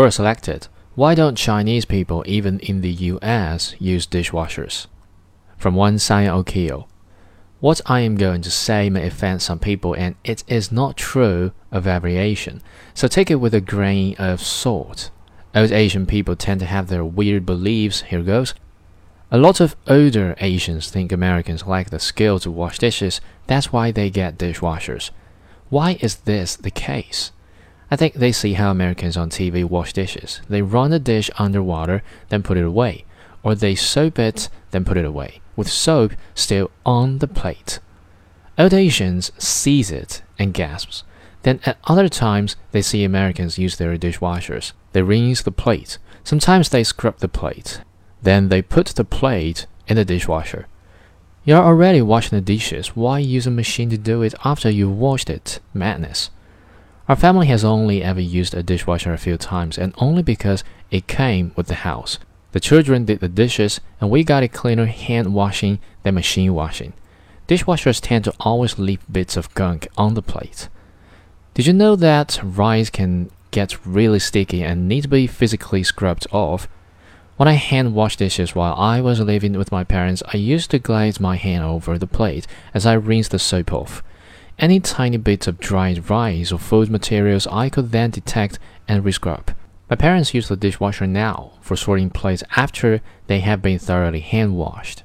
Or selected, why don't Chinese people even in the US use dishwashers? From Wansai Ounkeo. What I am going to say may offend some people, and it is not true of every Asian, so take it with a grain of salt. Old Asian people tend to have their weird beliefs. Here goes. A lot of older Asians think Americans lack the skill to wash dishes, that's why they get dishwashers. Why is this the case? I think they see how Americans on TV wash dishes. They run the dish under water, then put it away, or they soap it, then put it away with soap still on the plate. Old Asians sees it and gasps. Then at other times they see Americans use their dishwashers. They rinse the plate. Sometimes they scrub the plate. Then they put the plate in the dishwasher. You're already washing the dishes. Why use a machine to do it after you've washed it? Madness. Our family has only ever used a dishwasher a few times, and only because it came with the house. The children did the dishes, and we got a cleaner hand washing than machine washing. Dishwashers tend to always leave bits of gunk on the plate. Did you know that rice can get really sticky and need to be physically scrubbed off? When I hand wash dishes while I was living with my parents, I used to glaze my hand over the plate as I rinsed the soap off. Any tiny bits of dried rice or food materials I could then detect and rescrub. My parents use the dishwasher now for sorting plates after they have been thoroughly hand washed.